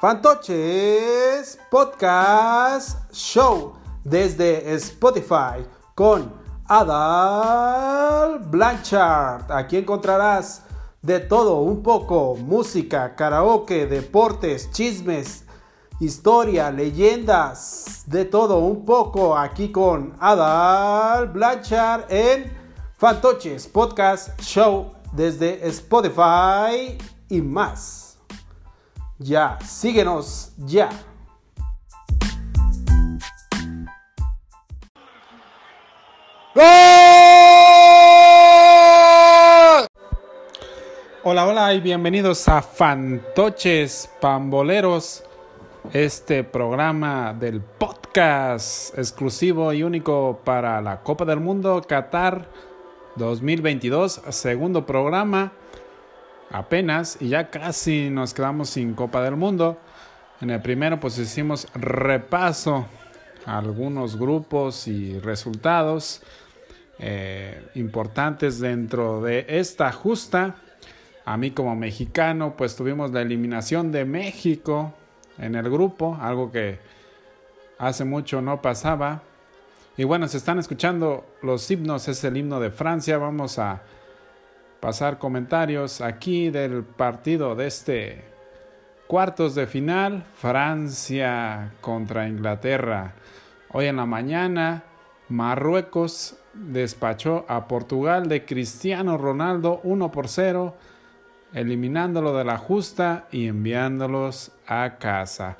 Fantoches Podcast Show desde Spotify con Adal Blanchard. Aquí encontrarás de todo un poco, música, karaoke, deportes, chismes, historia, leyendas, de todo un poco aquí con Adal Blanchard en Fantoches Podcast Show desde Spotify y más. Ya, síguenos ya. Hola, hola y bienvenidos a Fantoches Pamboleros, este programa del podcast exclusivo y único para la Copa del Mundo Qatar 2022, segundo programa apenas y ya casi nos quedamos sin Copa del Mundo. En el primero pues hicimos repaso a algunos grupos y resultados eh, importantes dentro de esta justa. A mí como mexicano pues tuvimos la eliminación de México en el grupo, algo que hace mucho no pasaba. Y bueno, se están escuchando los himnos, es el himno de Francia, vamos a pasar comentarios aquí del partido de este cuartos de final, Francia contra Inglaterra. Hoy en la mañana, Marruecos despachó a Portugal de Cristiano Ronaldo 1 por 0, eliminándolo de la justa y enviándolos a casa.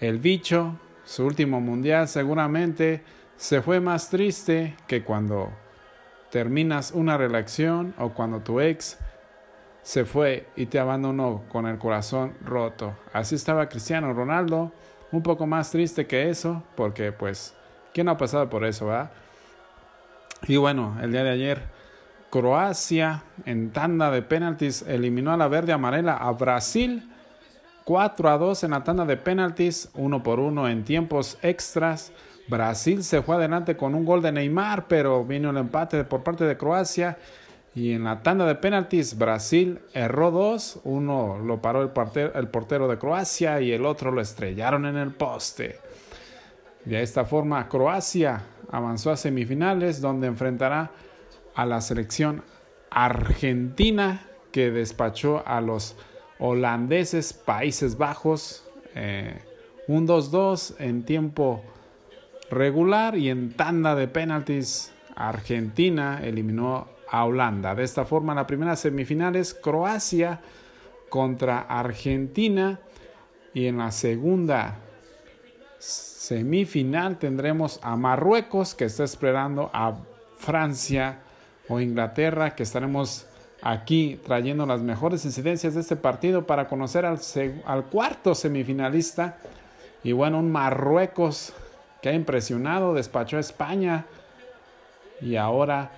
El bicho, su último mundial seguramente, se fue más triste que cuando terminas una relación o cuando tu ex se fue y te abandonó con el corazón roto. Así estaba Cristiano Ronaldo, un poco más triste que eso, porque pues, ¿quién ha pasado por eso, va? Y bueno, el día de ayer, Croacia en tanda de penaltis eliminó a la verde amarela a Brasil 4 a 2 en la tanda de penaltis, uno por uno en tiempos extras. Brasil se fue adelante con un gol de Neymar, pero vino el empate por parte de Croacia. Y en la tanda de penaltis, Brasil erró dos. Uno lo paró el portero, el portero de Croacia y el otro lo estrellaron en el poste. De esta forma, Croacia avanzó a semifinales, donde enfrentará a la selección argentina que despachó a los holandeses Países Bajos. Eh, un 2-2 en tiempo regular y en tanda de penaltis Argentina eliminó a Holanda. De esta forma, la primera semifinal es Croacia contra Argentina y en la segunda semifinal tendremos a Marruecos que está esperando a Francia o Inglaterra que estaremos aquí trayendo las mejores incidencias de este partido para conocer al, al cuarto semifinalista y bueno un Marruecos que ha impresionado, despachó a España y ahora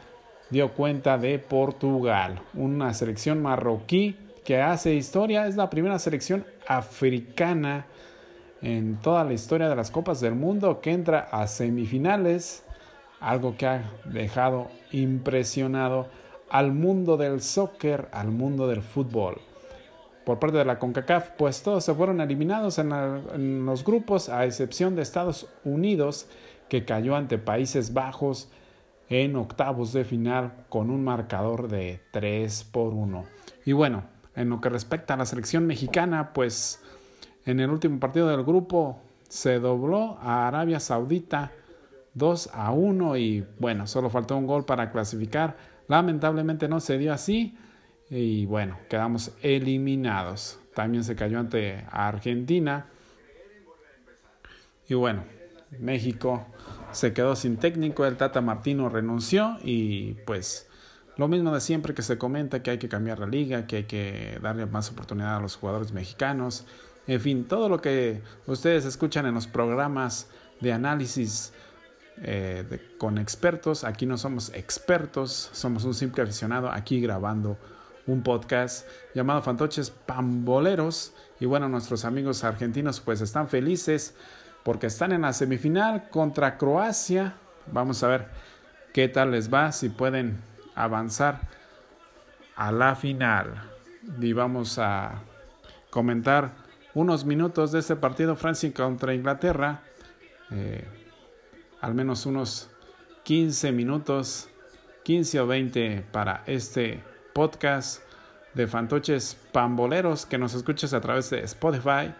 dio cuenta de Portugal, una selección marroquí que hace historia, es la primera selección africana en toda la historia de las Copas del Mundo que entra a semifinales, algo que ha dejado impresionado al mundo del soccer, al mundo del fútbol por parte de la CONCACAF, pues todos se fueron eliminados en, los grupos, a excepción de Estados Unidos, que cayó ante Países Bajos en octavos de final con un marcador de 3 por 1. Y bueno, en lo que respecta a la selección mexicana, pues en el último partido del grupo se dobló a Arabia Saudita 2 a 1 y bueno, solo faltó un gol para clasificar. Lamentablemente no se dio así y bueno, quedamos eliminados. También se cayó ante Argentina. Y bueno, México se quedó sin técnico, el Tata Martino renunció y pues lo mismo de siempre que se comenta que hay que cambiar la liga, que hay que darle más oportunidad a los jugadores mexicanos. En fin, todo lo que ustedes escuchan en los programas de análisis eh, con expertos, aquí no somos expertos, somos un simple aficionado aquí grabando un podcast llamado Fantoches Pamboleros. Y bueno, nuestros amigos argentinos pues están felices porque están en la semifinal contra Croacia. Vamos a ver qué tal les va, si pueden avanzar a la final. Y vamos a comentar unos minutos de este partido Francia contra Inglaterra. Eh, al menos unos 15 minutos, 15 o 20 para este podcast de Fantoches Pamboleros que nos escuches a través de Spotify.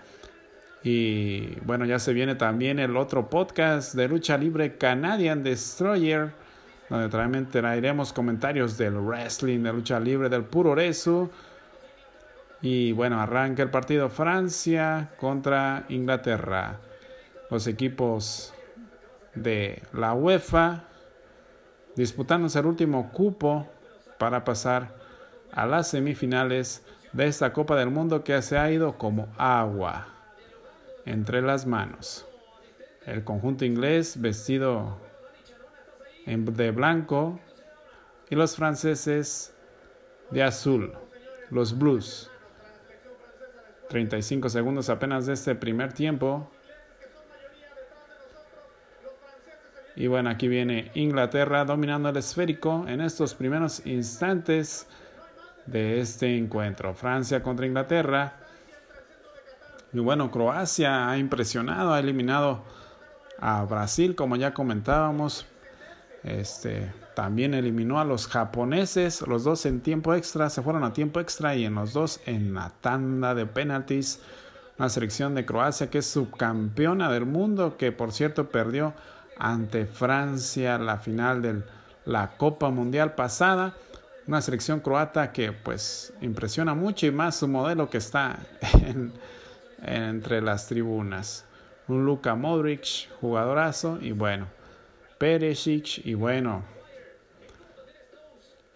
Y bueno, ya se viene también el otro podcast de lucha libre Canadian Destroyer, donde también traeremos comentarios del wrestling, de lucha libre, del puro rezo. Y bueno, arranca el partido Francia contra Inglaterra. Los equipos de la UEFA disputándose el último cupo para pasar a las semifinales de esta Copa del Mundo que se ha ido como agua entre las manos. El conjunto inglés vestido de blanco y los franceses de azul, los blues. 35 segundos apenas de este primer tiempo. Y bueno, aquí viene Inglaterra dominando el esférico en estos primeros instantes de este encuentro. Francia contra Inglaterra. Y bueno, Croacia ha impresionado, ha eliminado a Brasil, como ya comentábamos. Este también eliminó a los japoneses, los dos en tiempo extra, se fueron a tiempo extra y en los dos en la tanda de penaltis. Una selección de Croacia que es subcampeona del mundo, que por cierto perdió ante Francia la final de la Copa Mundial pasada. Una selección croata que pues impresiona mucho y más su modelo que está entre las tribunas. Un Luka Modric, jugadorazo y bueno, Perisic y bueno,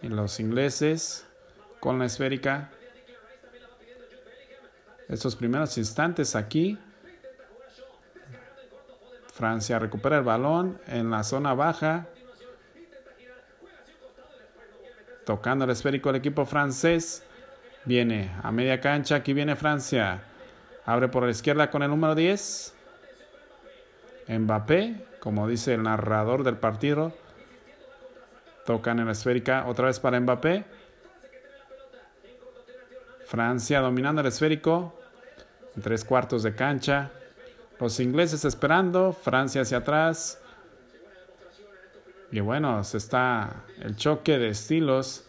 en los ingleses con la esférica. Estos primeros instantes aquí Francia recupera el balón en la zona baja. Tocando el esférico el equipo francés. Viene a media cancha. Aquí viene Francia. Abre por la izquierda con el número 10. Mbappé, como dice el narrador del partido. Tocan en la esférica otra vez para Mbappé. Francia dominando el esférico. Tres cuartos de cancha. Los ingleses esperando, Francia hacia atrás. Y bueno, se está el choque de estilos.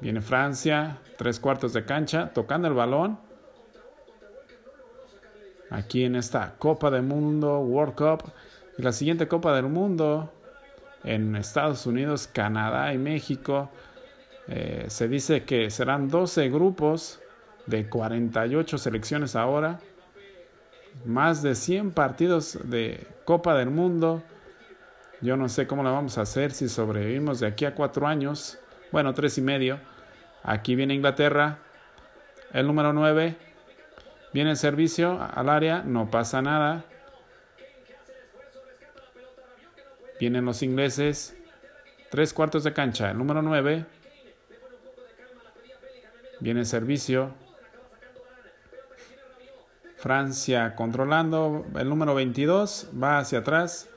Viene Francia, tres cuartos de cancha, tocando el balón. Aquí en esta Copa del Mundo, World Cup. Y la siguiente Copa del Mundo en Estados Unidos, Canadá y México. Eh, se dice que serán 12 grupos de 48 selecciones ahora más de 100 partidos de Copa del Mundo. Yo no sé cómo lo vamos a hacer si sobrevivimos de aquí a cuatro años. Bueno, tres y medio. Aquí viene Inglaterra. El número 9. Viene el servicio al área. No pasa nada. Vienen los ingleses. Tres cuartos de cancha. El número 9. Viene el servicio. Francia controlando el número 22, va hacia atrás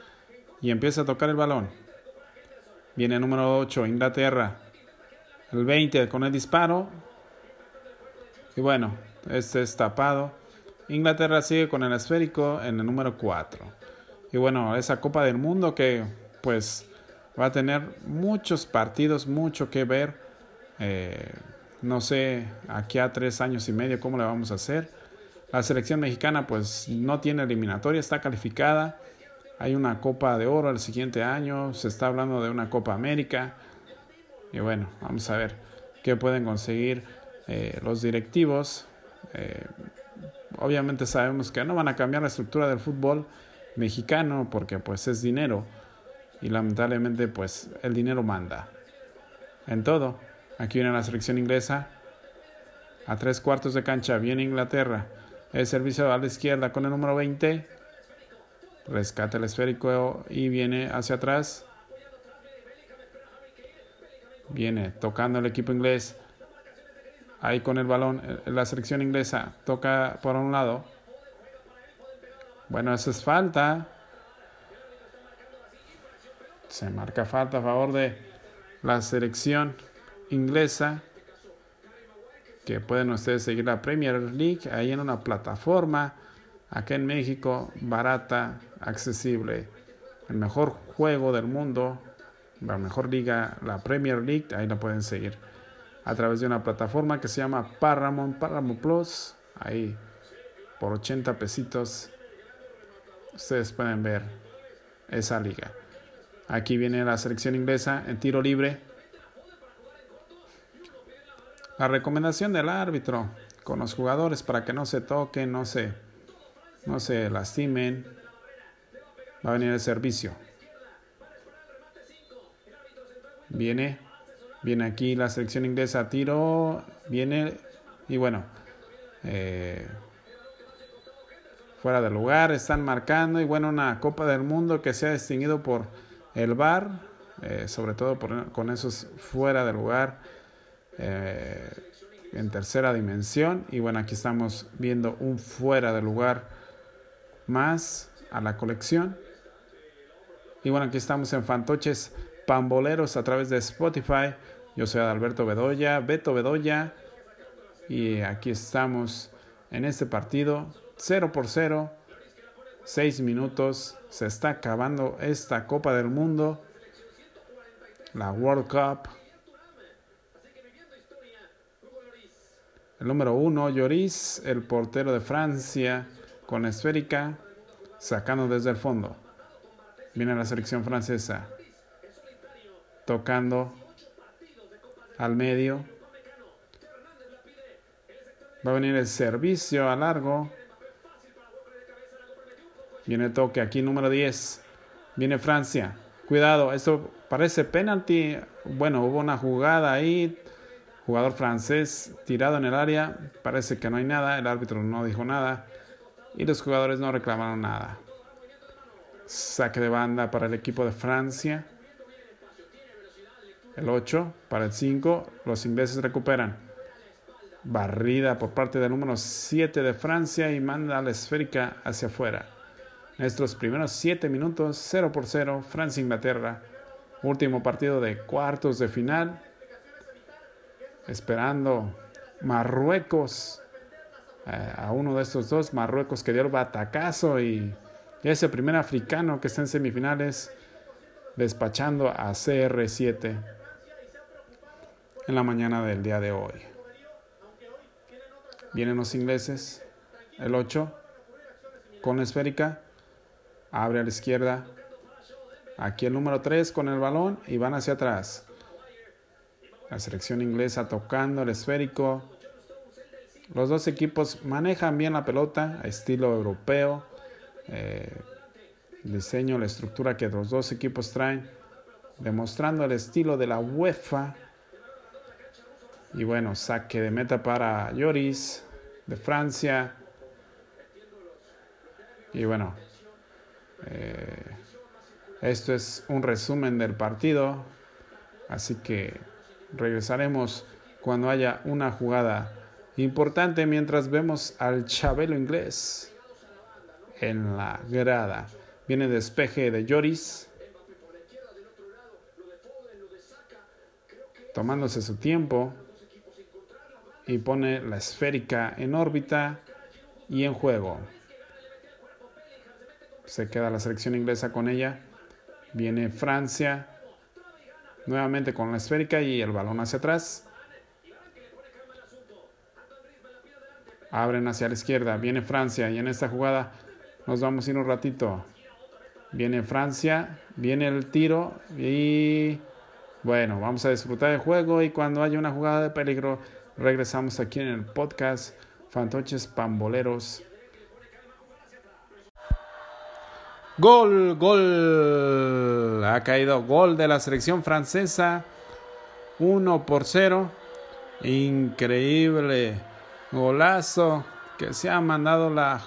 y empieza a tocar el balón. Viene número 8, Inglaterra. El 20 con el disparo. Y bueno, este es tapado. Inglaterra sigue con el esférico en el número 4. Y bueno, esa Copa del Mundo que pues va a tener muchos partidos, mucho que ver. Eh, no sé, aquí a tres años y medio cómo le vamos a hacer la selección mexicana pues no tiene eliminatoria, está calificada. Hay una Copa de Oro el siguiente año, se está hablando de una Copa América. Y bueno, vamos a ver qué pueden conseguir eh, los directivos. Eh, obviamente sabemos que no van a cambiar la estructura del fútbol mexicano porque pues es dinero y lamentablemente pues el dinero manda en todo. Aquí viene la selección inglesa a tres cuartos de cancha, viene Inglaterra. El servicio a la izquierda con el número 20. Rescata el esférico y viene hacia atrás. Viene tocando el equipo inglés. Ahí con el balón, eh, la selección inglesa toca por un lado. Bueno, eso es falta. Se marca falta a favor de la selección inglesa. que pueden ustedes seguir la Premier League ahí en una plataforma acá en México, barata, accesible. El mejor juego del mundo, la mejor liga, la Premier League, ahí la pueden seguir a través de una plataforma que se llama Paramount, Paramount Plus, ahí por 80 pesitos ustedes pueden ver esa liga. Aquí viene la selección inglesa en tiro libre. La recomendación del árbitro con los jugadores para que no se toquen, no se, no se lastimen. Va a venir el servicio. Viene, viene aquí la selección inglesa, tiro, viene y bueno, eh, fuera de lugar, están marcando y bueno, una Copa del Mundo que se ha distinguido por el VAR, eh, sobre todo con esos fuera de lugar eh, en tercera dimensión. Y bueno, aquí estamos viendo un fuera de lugar más a la colección. Y bueno, aquí estamos en Fantoches Pamboleros a través de Spotify. Yo soy Adalberto Bedoya, Beto Bedoya. Y aquí estamos en este partido 0 por 0 Seis minutos. Se está acabando esta Copa del Mundo. La World Cup. El número uno, Lloris, el portero de Francia, con esférica, sacando desde el fondo. Viene la selección francesa. Tocando al medio. Va a venir el servicio a largo. Viene toque aquí número 10. Viene Francia. Cuidado, esto parece penalti. Bueno, hubo una jugada ahí. Jugador francés tirado en el área. Parece que no hay nada. El árbitro no dijo nada. Y los jugadores no reclamaron nada. Saque de banda para el equipo de Francia. El 8 para el 5. Los ingleses recuperan. Barrida por parte del número 7 de Francia y manda la esférica hacia afuera. Nuestros primeros 7 minutos, 0 por 0, Francia-Inglaterra. Último partido de cuartos de final. Esperando Marruecos. A uno de estos dos, Marruecos que dio el batacazo y ese primer africano que está en semifinales despachando a CR7 en la mañana del día de hoy. Vienen los ingleses, el 8 con la esférica abre a la izquierda. Aquí el número 3 con el balón y van hacia atrás. La selección inglesa tocando el esférico. Los dos equipos manejan bien la pelota, estilo europeo. Eh, diseño, la estructura que los dos equipos traen, demostrando el estilo de la UEFA. Y bueno, saque de meta para Lloris de Francia. Y bueno, eh, esto es un resumen del partido, así que regresaremos cuando haya una jugada importante mientras vemos al Chabelo inglés en la grada. Viene despeje de Lloris. Tomándose su tiempo y pone la esférica en órbita y en juego se queda la selección inglesa con ella. Viene Francia nuevamente con la esférica y el balón hacia atrás. Abren hacia la izquierda. Viene Francia y en esta jugada nos vamos a ir un ratito. Viene Francia, viene el tiro y bueno, vamos a disfrutar del juego y cuando haya una jugada de peligro regresamos aquí en el podcast Fantoches Pamboleros Gol, gol. Ha caído gol de la selección francesa. 1 por 0. Increíble golazo que se ha mandado la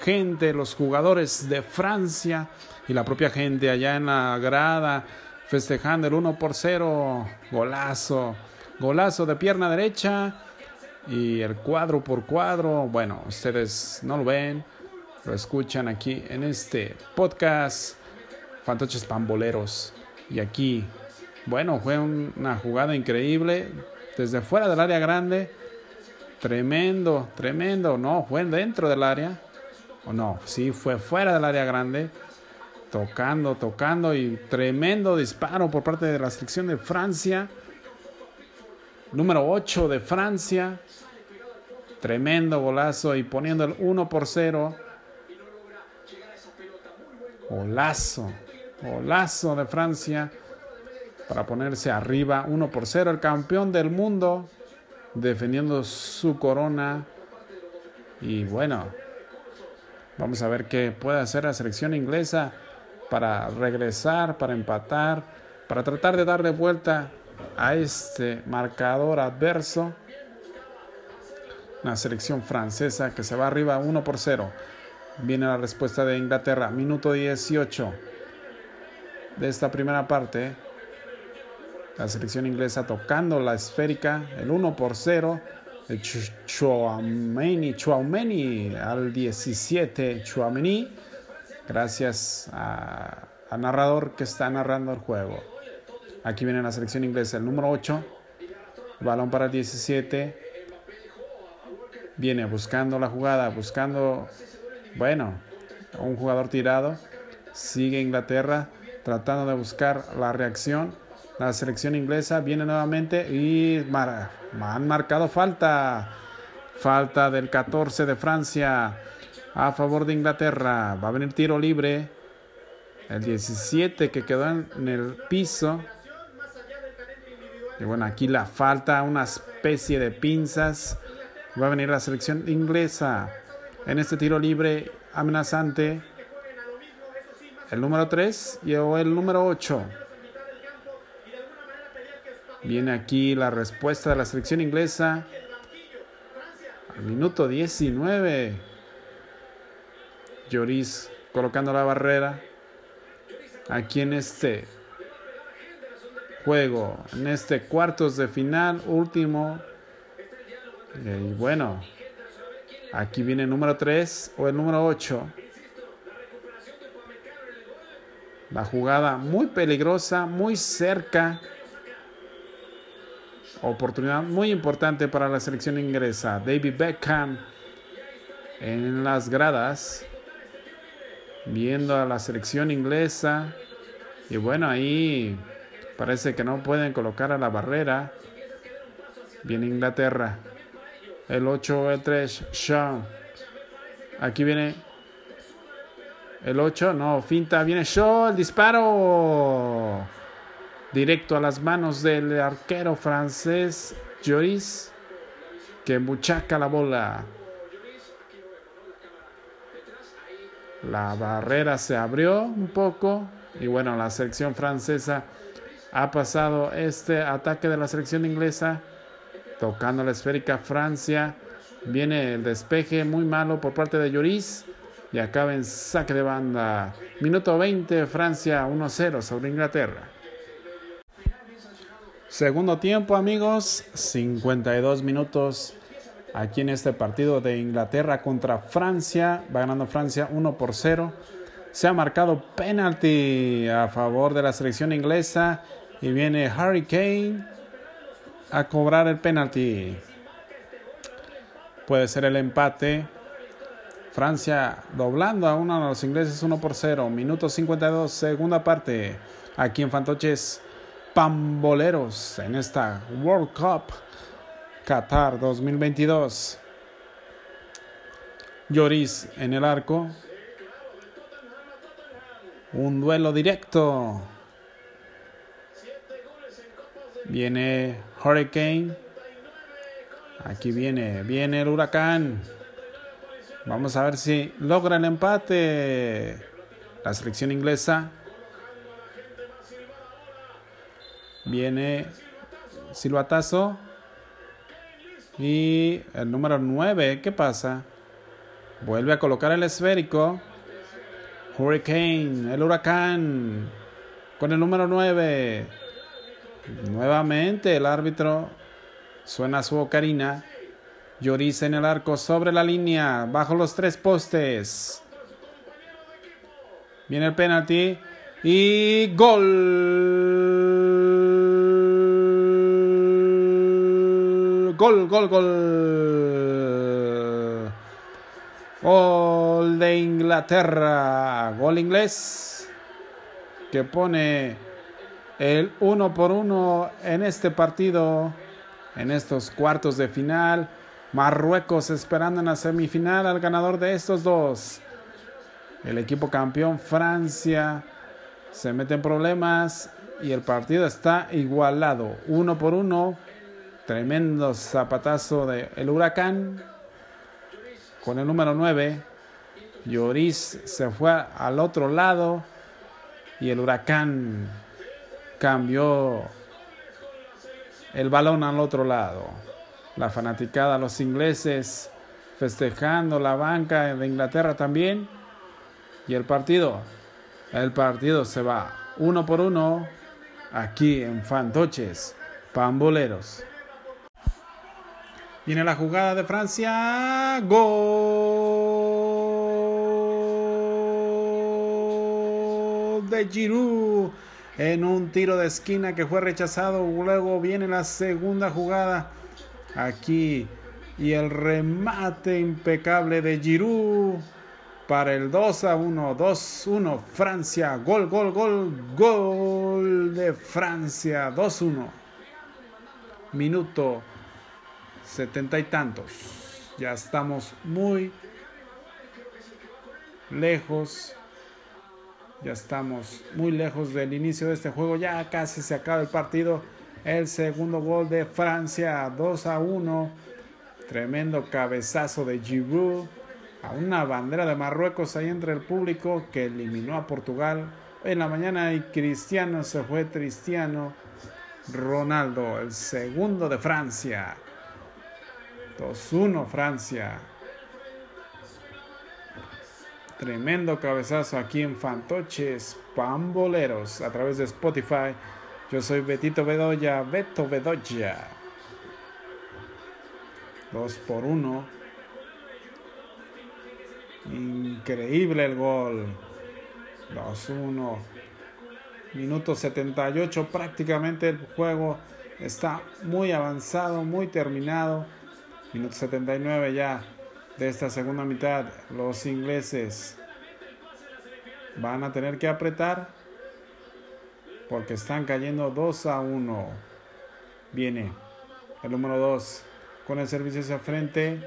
gente, los jugadores de Francia y la propia gente allá en la grada festejando el 1 por 0. Golazo. Golazo de pierna derecha y el cuadro por cuadro. Bueno, ustedes no lo ven lo escuchan aquí en este podcast Fantoches Pamboleros. Y aquí, bueno, fue una jugada increíble desde fuera del área grande. Tremendo, tremendo. No, fue dentro del área. O no, sí, fue fuera del área grande. Tocando, tocando y tremendo disparo por parte de la selección de Francia. Número 8 de Francia. Tremendo golazo y poniendo el 1 por 0. Golazo, golazo de Francia para ponerse arriba 1 por 0. El campeón del mundo defendiendo su corona. Y bueno, vamos a ver qué puede hacer la selección inglesa para regresar, para empatar, para tratar de darle vuelta a este marcador adverso. La selección francesa que se va arriba 1 por 0. Viene la respuesta de Inglaterra, minuto 18 de esta primera parte. La selección inglesa tocando la esférica, el 1 por 0. Chouameni, Chouameni al 17, Chouameni, gracias al narrador que está narrando el juego. Aquí viene la selección inglesa, el número 8, balón para el 17, viene buscando la jugada, buscando, bueno, un jugador tirado, sigue Inglaterra tratando de buscar la reacción la selección inglesa viene nuevamente y han marcado falta. Falta del 14 de Francia a favor de Inglaterra. Va a venir tiro libre. El 17 que quedó en el piso. Y bueno, aquí la falta, una especie de pinzas. Va a venir la selección inglesa en este tiro libre amenazante. El número 3 y el número 8. Viene aquí la respuesta de la selección inglesa. Al minuto 19. Lloris colocando la barrera. Aquí en este juego, en este cuartos de final, último. Y bueno, aquí viene el número 3 o el número 8. La jugada muy peligrosa, muy cerca Oportunidad muy importante para la selección inglesa. David Beckham en las gradas. Viendo a la selección inglesa. Y bueno, ahí parece que no pueden colocar a la barrera. Viene Inglaterra. El 8, el 3, Shaw. Aquí viene el 8, no, finta, viene Shaw, el disparo directo a las manos del arquero francés Joris, que muchaca la bola. La barrera se abrió un poco y bueno, la selección francesa ha pasado este ataque de la selección inglesa tocando la esférica Francia. Viene el despeje muy malo por parte de Lloris y acaba en saque de banda. Minuto 20, Francia 1-0 sobre Inglaterra. Segundo tiempo, amigos, 52 minutos aquí en este partido de Inglaterra contra Francia. Va ganando Francia 1 por 0. Se ha marcado penalti a favor de la selección inglesa y viene Harry Kane a cobrar el penalti. Puede ser el empate. Francia doblando a uno de los ingleses 1 por 0. Minuto 52, segunda parte. Aquí en Fantoches pamboleros en esta World Cup Qatar 2022. Lloris en el arco. Un duelo directo. Viene Hurricane. Aquí viene, viene el huracán. Vamos a ver si logra el empate. La selección inglesa Viene silbatazo. Y el número 9, ¿qué pasa? Vuelve a colocar el esférico. Hurricane, el huracán. Con el número 9. Nuevamente el árbitro suena su ocarina. Lloriza en el arco sobre la línea, bajo los tres postes. Viene el penalti y gol. Gol, gol, gol. Gol de Inglaterra. Gol inglés. Que pone el uno por uno en este partido. En estos cuartos de final. Marruecos esperando en la semifinal al ganador de estos dos. El equipo campeón Francia se mete en problemas y el partido está igualado. Uno por uno. Tremendo zapatazo del el huracán con el número 9. Lloris se fue al otro lado y el huracán cambió el balón al otro lado. La fanaticada, los ingleses festejando la banca de Inglaterra también. Y el partido, el partido se va uno por uno aquí en Fantoches, Pamboleros. Viene la jugada de Francia. Gol de Giroud en un tiro de esquina que fue rechazado. Luego viene la segunda jugada aquí y el remate impecable de Giroud para el 2 a 1, 2 1 Francia, gol, gol, gol, gol de Francia, 2 1. Minuto setenta y tantos. Ya estamos muy lejos. Ya estamos muy lejos del inicio de este juego. Ya casi se acaba el partido. El segundo gol de Francia, 2 a 1. Tremendo cabezazo de Giroud. A una bandera de Marruecos ahí entre el público que eliminó a Portugal. En la mañana y Cristiano se fue Cristiano Ronaldo, el segundo de Francia. 2-1 Francia. Tremendo cabezazo aquí en Fantoches Pamboleros a través de Spotify. Yo soy Betito Bedoya, Beto Bedoya. 2 por 1. Increíble el gol. 2-1. Minuto 78. Prácticamente el juego está muy avanzado, muy terminado. Minuto 79 ya de esta segunda mitad. Los ingleses van a tener que apretar porque están cayendo 2 a 1. Viene el número 2 con el servicio hacia frente.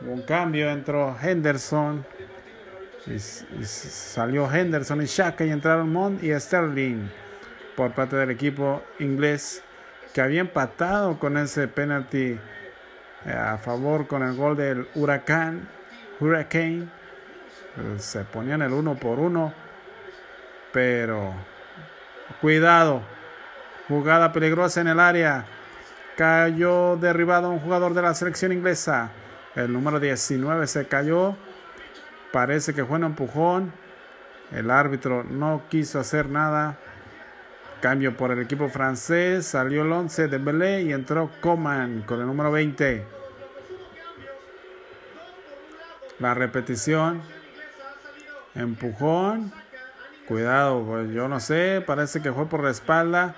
un cambio, entró Henderson. Salió Henderson y Shaka y entraron Mont y Sterling por parte del equipo inglés que había empatado con ese penalti eh, a favor con el gol del Huracán, Hurricane. Se ponían el uno por uno, pero cuidado, jugada peligrosa en el área. Cayó derribado un jugador de la selección inglesa. El número 19 se cayó. Parece que fue un empujón. El árbitro no quiso hacer nada. Cambio por el equipo francés, salió el 11 de Belé y entró Coman con el número 20. La repetición. Empujón. Cuidado, pues yo no sé, parece que fue por la espalda.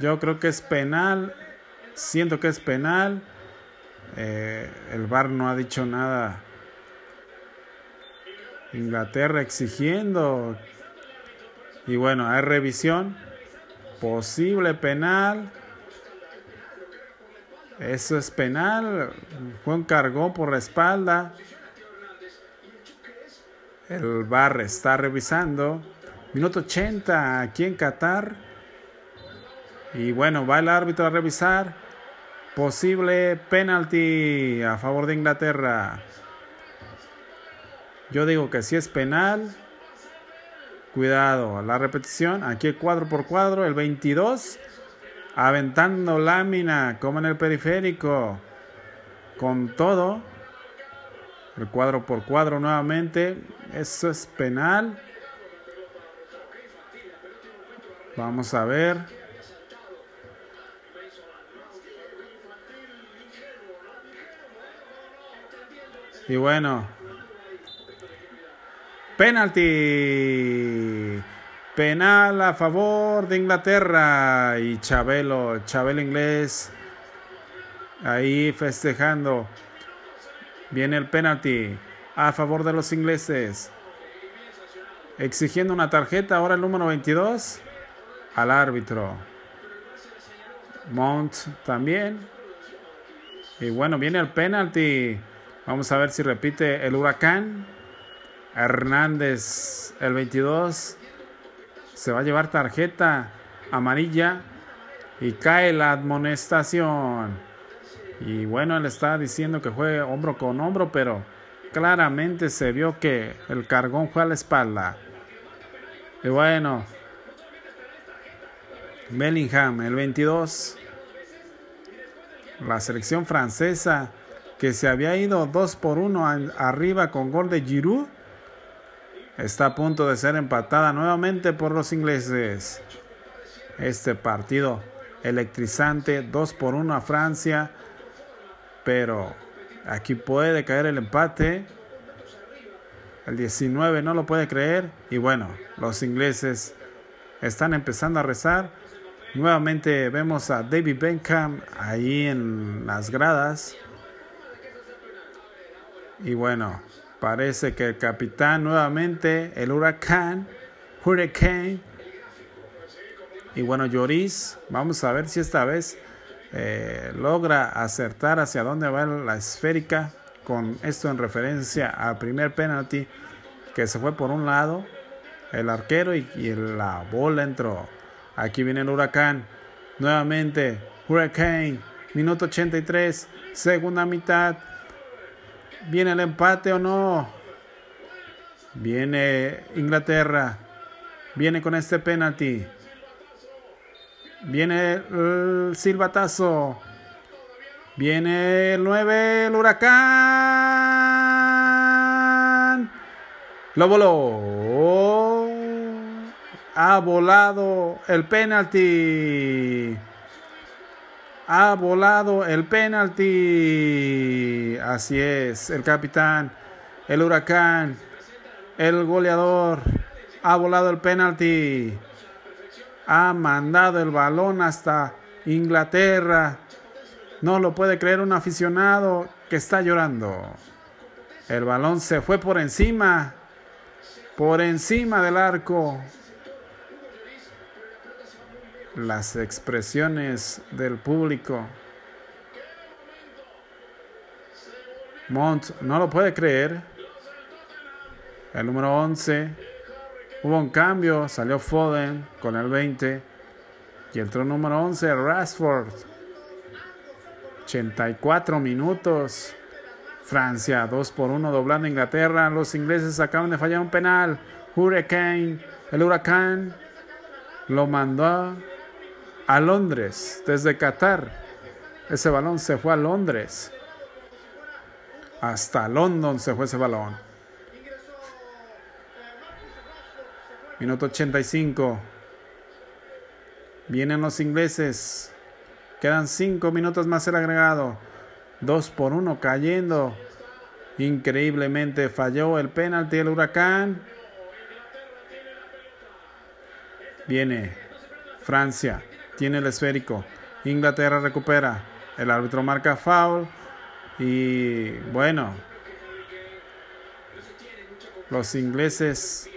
Yo creo que es penal. Siento que es penal. Eh, el VAR no ha dicho nada. Inglaterra exigiendo. Y bueno, hay revisión. Posible penal. Eso es penal. Fue un cargón por la espalda. El bar está revisando. Minuto 80 aquí en Qatar. Y bueno, va el árbitro a revisar. Posible penalti a favor de Inglaterra. Yo digo que si es penal. Cuidado, la repetición, aquí cuadro por cuadro, el 22, aventando lámina como en el periférico, con todo, el cuadro por cuadro nuevamente, eso es penal. Vamos a ver. Y bueno, Penalti. Penal a favor de Inglaterra. Y Chabelo, Chabelo inglés. Ahí festejando. Viene el penalti a favor de los ingleses. Exigiendo una tarjeta, ahora el número 22 al árbitro. Mount también. Y bueno, viene el penalti. Vamos a ver si repite el huracán. Hernández, el 22, se va a llevar tarjeta amarilla y cae la admonestación. Y bueno, él está diciendo que juegue hombro con hombro, pero claramente se vio que el cargón fue a la espalda. Y bueno, Bellingham, el 22, la selección francesa que se había ido 2 por 1 arriba con gol de Giroud, está a punto de ser empatada nuevamente por los ingleses. Este partido electrizante, 2 por 1 a Francia, pero aquí puede caer el empate. El 19 no lo puede creer y bueno, los ingleses están empezando a rezar. Nuevamente vemos a David Beckham ahí en las gradas y bueno, parece que el capitán nuevamente, el huracán, Hurricane. Y bueno, Lloris, vamos a ver si esta vez eh, logra acertar hacia dónde va la esférica. Con esto en referencia al primer penalti que se fue por un lado, el arquero y, y la bola entró. Aquí viene el huracán. Nuevamente, Hurricane, minuto 83, segunda mitad. ¿Viene el empate o no? Viene Inglaterra. Viene con este penalti. Viene el silbatazo. Viene el 9, el huracán. Lo voló. Ha volado el penalti ha volado el penalti. Así es, el capitán, el huracán, el goleador, ha volado el penalti. Ha mandado el balón hasta Inglaterra. No lo puede creer un aficionado que está llorando. El balón se fue por encima, por encima del arco las expresiones del público. Mont no lo puede creer. El número 11. Hubo un cambio. Salió Foden con el 20. Y entró el número 11, Rashford. 84 minutos. Francia 2 por 1 doblando Inglaterra. Los ingleses acaban de fallar un penal. Hurricane. El huracán lo mandó a Londres, desde Qatar. Ese balón se fue a Londres. Hasta London se fue ese balón. Minuto 85. Vienen los ingleses. Quedan 5 minutos más el agregado. 2 por 1 cayendo. Increíblemente falló el penalti del huracán. Viene Francia tiene el esférico. Inglaterra recupera. El árbitro marca foul. Y bueno, los ingleses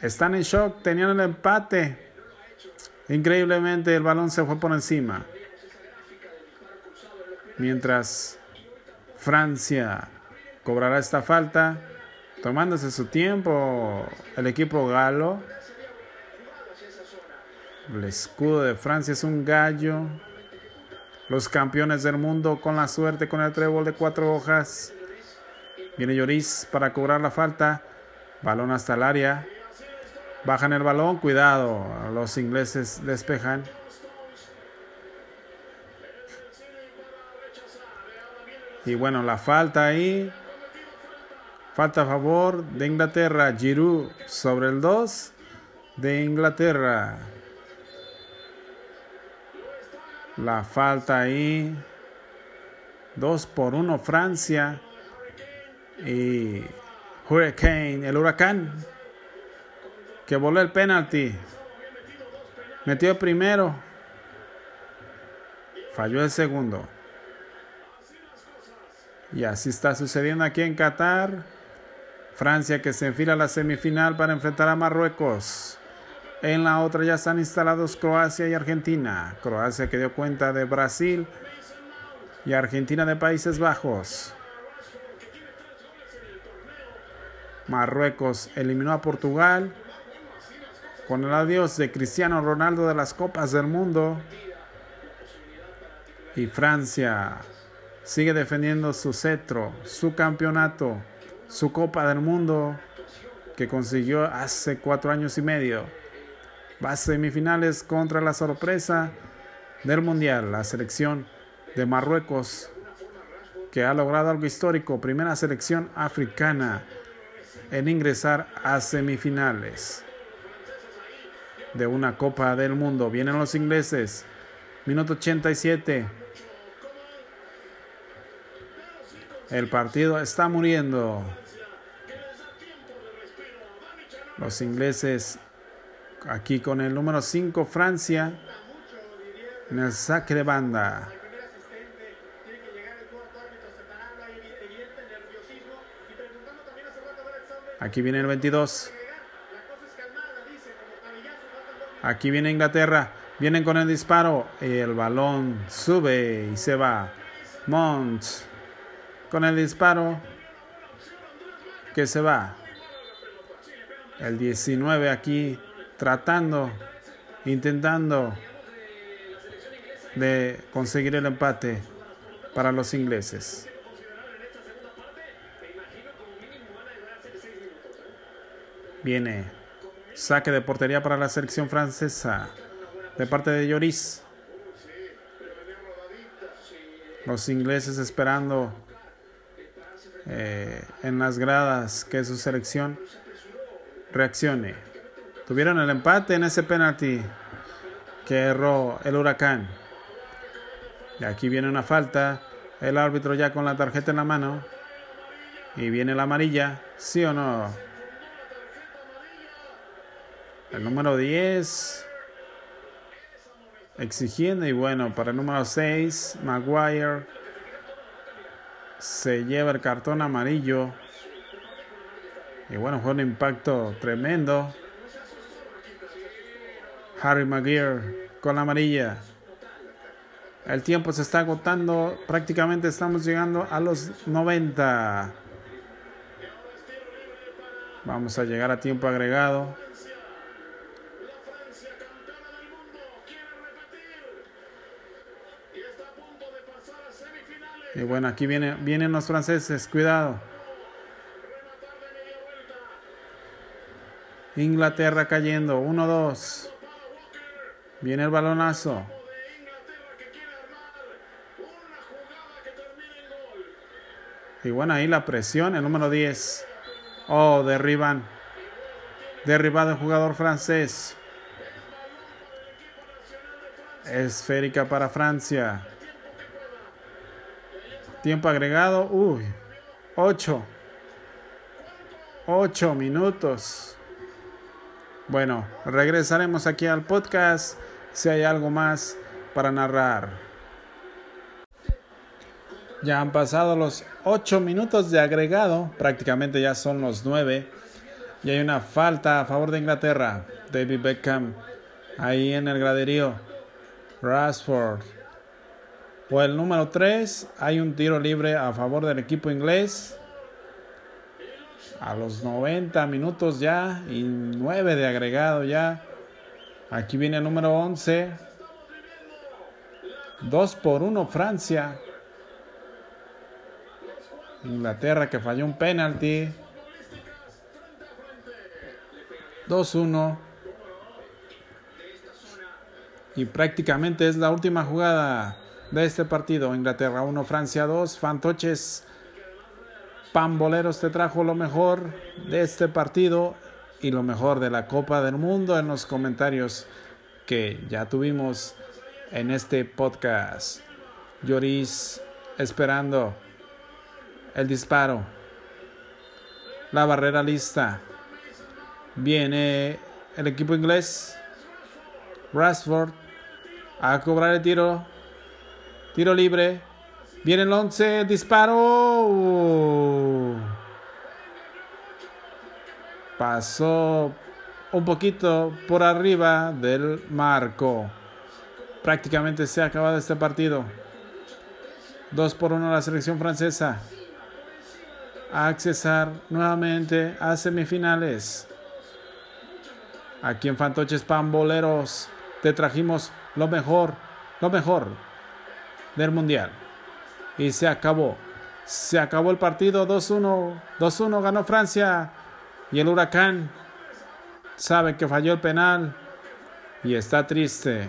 están en shock. Tenían el empate. Increíblemente el balón se fue por encima. Mientras Francia cobrará esta falta, tomándose su tiempo el equipo galo el escudo de Francia es un gallo. Los campeones del mundo con la suerte con el trébol de cuatro hojas. Viene Lloris para cobrar la falta. Balón hasta el área. Bajan el balón. Cuidado. Los ingleses despejan. Y bueno, la falta ahí. Falta a favor de Inglaterra. Giroud sobre el 2 de Inglaterra. La falta ahí. 2 por 1 Francia. Y Hurricane, el huracán, que voló el penalti. Metió el primero. Falló el segundo. Y así está sucediendo aquí en Qatar. Francia que se enfila a la semifinal para enfrentar a Marruecos. En la otra ya están instalados Croacia y Argentina. Croacia que dio cuenta de Brasil y Argentina de Países Bajos. Marruecos eliminó a Portugal con el adiós de Cristiano Ronaldo de las Copas del Mundo. Y Francia sigue defendiendo su cetro, su campeonato, su Copa del Mundo que consiguió hace cuatro años y medio. Va a semifinales contra la sorpresa del Mundial, la selección de Marruecos, que ha logrado algo histórico, primera selección africana en ingresar a semifinales de una Copa del Mundo. Vienen los ingleses, minuto 87. El partido está muriendo. Los ingleses aquí con el número 5 Francia en el saque de banda. Aquí viene el 22. Aquí viene Inglaterra. Vienen con el disparo. El balón sube y se va. Mont con el disparo que se va. El 19 aquí tratando, intentando de conseguir el empate para los ingleses. Viene saque de portería para la selección francesa de parte de Lloris. Los ingleses esperando eh, en las gradas que su selección reaccione. Tuvieron el empate en ese penalti que erró el huracán. Y aquí viene una falta. El árbitro ya con la tarjeta en la mano. Y viene la amarilla. ¿Sí o no? El número 10 exigiendo y bueno, para el número 6, Maguire se lleva el cartón amarillo. Y bueno, fue un impacto tremendo. Harry Maguire con la amarilla. El tiempo se está agotando. Prácticamente estamos llegando a los 90. Vamos a llegar a tiempo agregado. Y bueno, aquí viene, vienen los franceses, cuidado. Inglaterra cayendo, 1-2. Viene el balonazo. Y bueno, ahí la presión, el número 10. Oh, derriban. Derribado el jugador francés. Esférica para Francia. Tiempo agregado, uy, 8. 8 minutos. Bueno, regresaremos aquí al podcast si hay algo más para narrar. Ya han pasado los 8 minutos de agregado, prácticamente ya son los 9. Y hay una falta a favor de Inglaterra. David Beckham ahí en el graderío. Rashford o el número 3, hay un tiro libre a favor del equipo inglés. A los 90 minutos ya y 9 de agregado ya. Aquí viene el número 11. 2 por 1 Francia. Inglaterra que falló un penalti. 2-1. Y prácticamente es la última jugada de este partido. Inglaterra 1, Francia 2. Fantoches Pamboleros te trajo lo mejor de este partido y lo mejor de la Copa del Mundo en los comentarios que ya tuvimos en este podcast. Lloris esperando el disparo. La barrera lista. Viene el equipo inglés. Rashford a cobrar el tiro. Tiro libre. Viene el 11, disparo. Pasó un poquito por arriba del marco. Prácticamente se ha acabado este partido. 2 por 1 la selección francesa. A accesar nuevamente a semifinales. Aquí en Fantoches Pamboleros te trajimos lo mejor, lo mejor del mundial. Y se acabó. Se acabó el partido 2-1. 2-1 ganó Francia. Y el huracán sabe que falló el penal y está triste.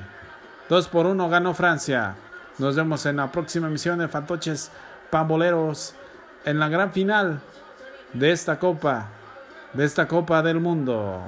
2 por 1 ganó Francia. Nos vemos en la próxima emisión de Fantoches Pamboleros en la gran final de esta copa, de esta copa del mundo.